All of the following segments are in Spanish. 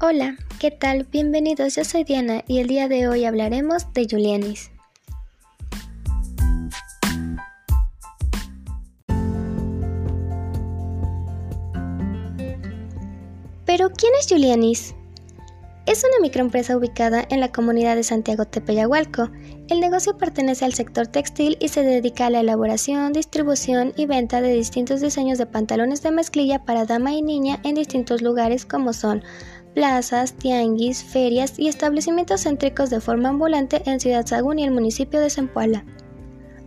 Hola, ¿qué tal? Bienvenidos, yo soy Diana y el día de hoy hablaremos de Julianis. Pero, ¿quién es Julianis? Es una microempresa ubicada en la comunidad de Santiago Tepeyahualco. El negocio pertenece al sector textil y se dedica a la elaboración, distribución y venta de distintos diseños de pantalones de mezclilla para dama y niña en distintos lugares como son plazas, tianguis, ferias y establecimientos céntricos de forma ambulante en Ciudad Sagún y el municipio de Zempoala.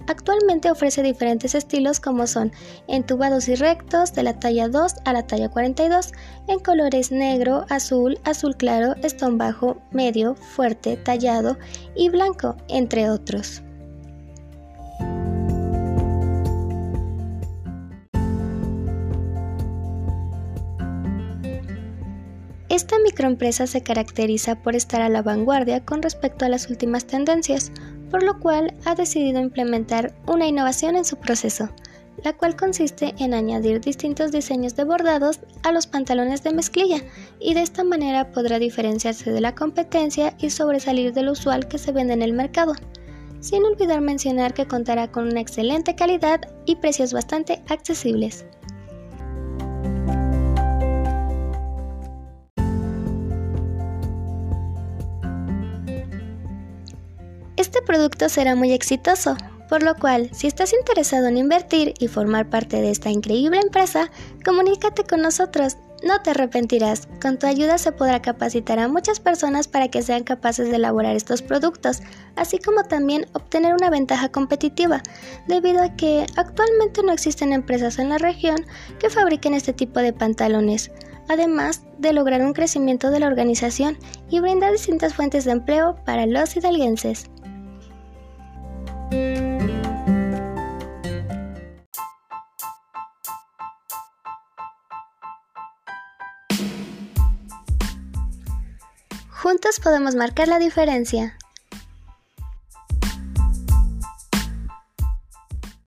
Actualmente ofrece diferentes estilos como son entubados y rectos de la talla 2 a la talla 42 en colores negro, azul, azul claro, estón bajo, medio, fuerte, tallado y blanco, entre otros. Esta microempresa se caracteriza por estar a la vanguardia con respecto a las últimas tendencias, por lo cual ha decidido implementar una innovación en su proceso, la cual consiste en añadir distintos diseños de bordados a los pantalones de mezclilla y de esta manera podrá diferenciarse de la competencia y sobresalir de lo usual que se vende en el mercado, sin olvidar mencionar que contará con una excelente calidad y precios bastante accesibles. Este producto será muy exitoso, por lo cual, si estás interesado en invertir y formar parte de esta increíble empresa, comunícate con nosotros. No te arrepentirás. Con tu ayuda se podrá capacitar a muchas personas para que sean capaces de elaborar estos productos, así como también obtener una ventaja competitiva, debido a que actualmente no existen empresas en la región que fabriquen este tipo de pantalones además de lograr un crecimiento de la organización y brindar distintas fuentes de empleo para los hidalguenses. Juntos podemos marcar la diferencia.